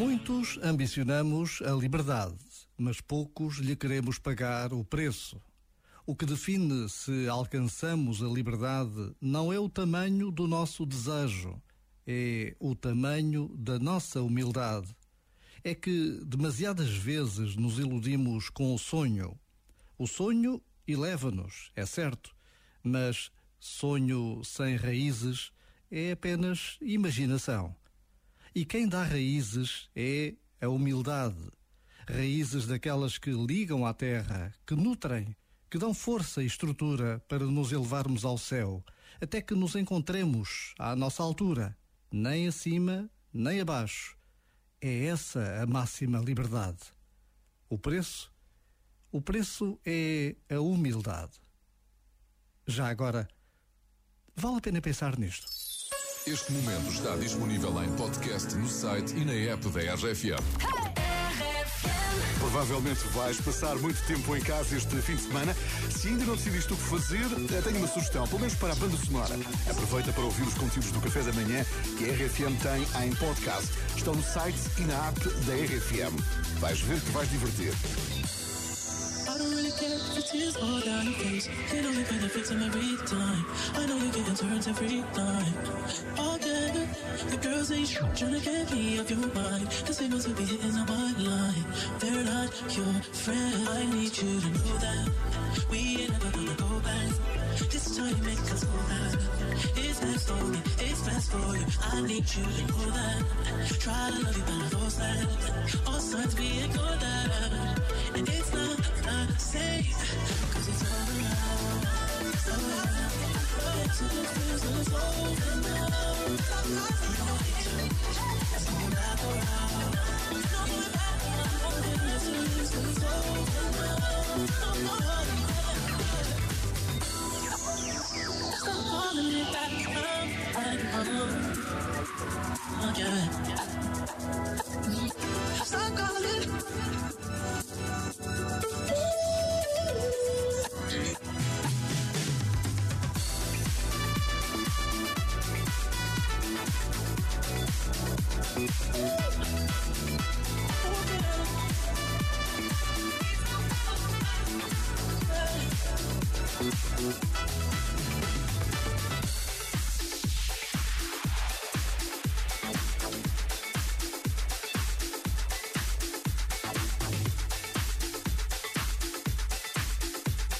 Muitos ambicionamos a liberdade, mas poucos lhe queremos pagar o preço. O que define se alcançamos a liberdade não é o tamanho do nosso desejo, é o tamanho da nossa humildade. É que demasiadas vezes nos iludimos com o sonho. O sonho eleva-nos, é certo, mas sonho sem raízes é apenas imaginação. E quem dá raízes é a humildade. Raízes daquelas que ligam à terra, que nutrem, que dão força e estrutura para nos elevarmos ao céu, até que nos encontremos à nossa altura, nem acima, nem abaixo. É essa a máxima liberdade. O preço? O preço é a humildade. Já agora, vale a pena pensar nisto. Este momento está disponível em podcast no site e na app da RFM. Provavelmente vais passar muito tempo em casa este fim de semana. Se ainda não decidiste o que fazer, eh, tenho uma sugestão, pelo menos para a banda sonora. Aproveita para ouvir os conteúdos do Café da Manhã que a RFM tem em podcast. Estão no site e na app da RFM. Vais ver que vais divertir. Tears all down your face. You know the benefits them every time. I know you get turns every time. All good. The girls ain't trying to get me off your mind. Cause they must be hitting on my line. They're not your friend. I need you to know that. We ain't never gonna go back. This time you make us go back. It's best for me, it's best for you. I need you to know that. Try to love you, but I force that. All signs we ignore that. Thank you.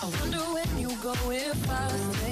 I wonder when you go if I stay.